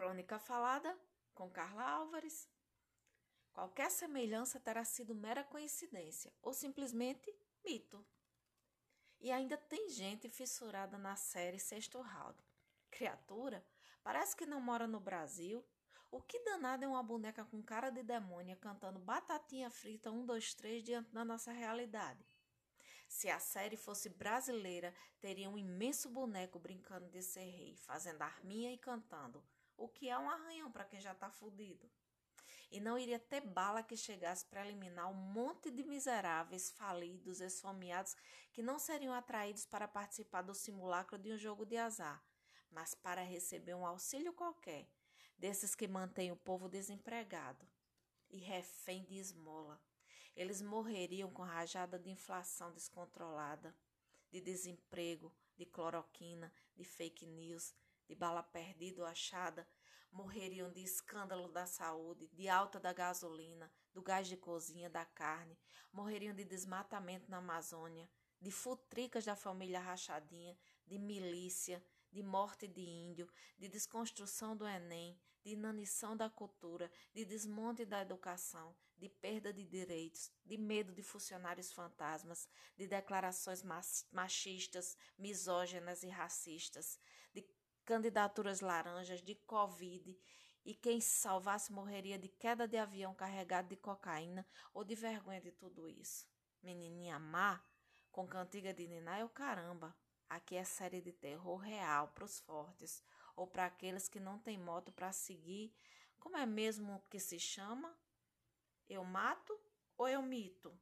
Crônica falada com Carla Álvares. Qualquer semelhança terá sido mera coincidência ou simplesmente mito. E ainda tem gente fissurada na série Sexto Round. Criatura, parece que não mora no Brasil. O que danado é uma boneca com cara de demônia cantando batatinha frita 1, 2, 3 diante da nossa realidade? Se a série fosse brasileira, teria um imenso boneco brincando de ser rei, fazendo arminha e cantando o que é um arranhão para quem já está fudido. E não iria ter bala que chegasse para eliminar um monte de miseráveis, falidos, esfomeados que não seriam atraídos para participar do simulacro de um jogo de azar, mas para receber um auxílio qualquer, desses que mantêm o povo desempregado e refém de esmola. Eles morreriam com rajada de inflação descontrolada, de desemprego, de cloroquina, de fake news, de bala perdida ou achada, morreriam de escândalo da saúde, de alta da gasolina, do gás de cozinha, da carne, morreriam de desmatamento na Amazônia, de futricas da família rachadinha, de milícia, de morte de índio, de desconstrução do Enem, de inanição da cultura, de desmonte da educação, de perda de direitos, de medo de funcionários fantasmas, de declarações machistas, misóginas e racistas, de candidaturas laranjas, de Covid, e quem se salvasse morreria de queda de avião carregado de cocaína ou de vergonha de tudo isso. Menininha má, com cantiga de Niná é o caramba. Aqui é série de terror real para os fortes ou para aqueles que não têm moto para seguir. Como é mesmo que se chama? Eu mato ou eu mito?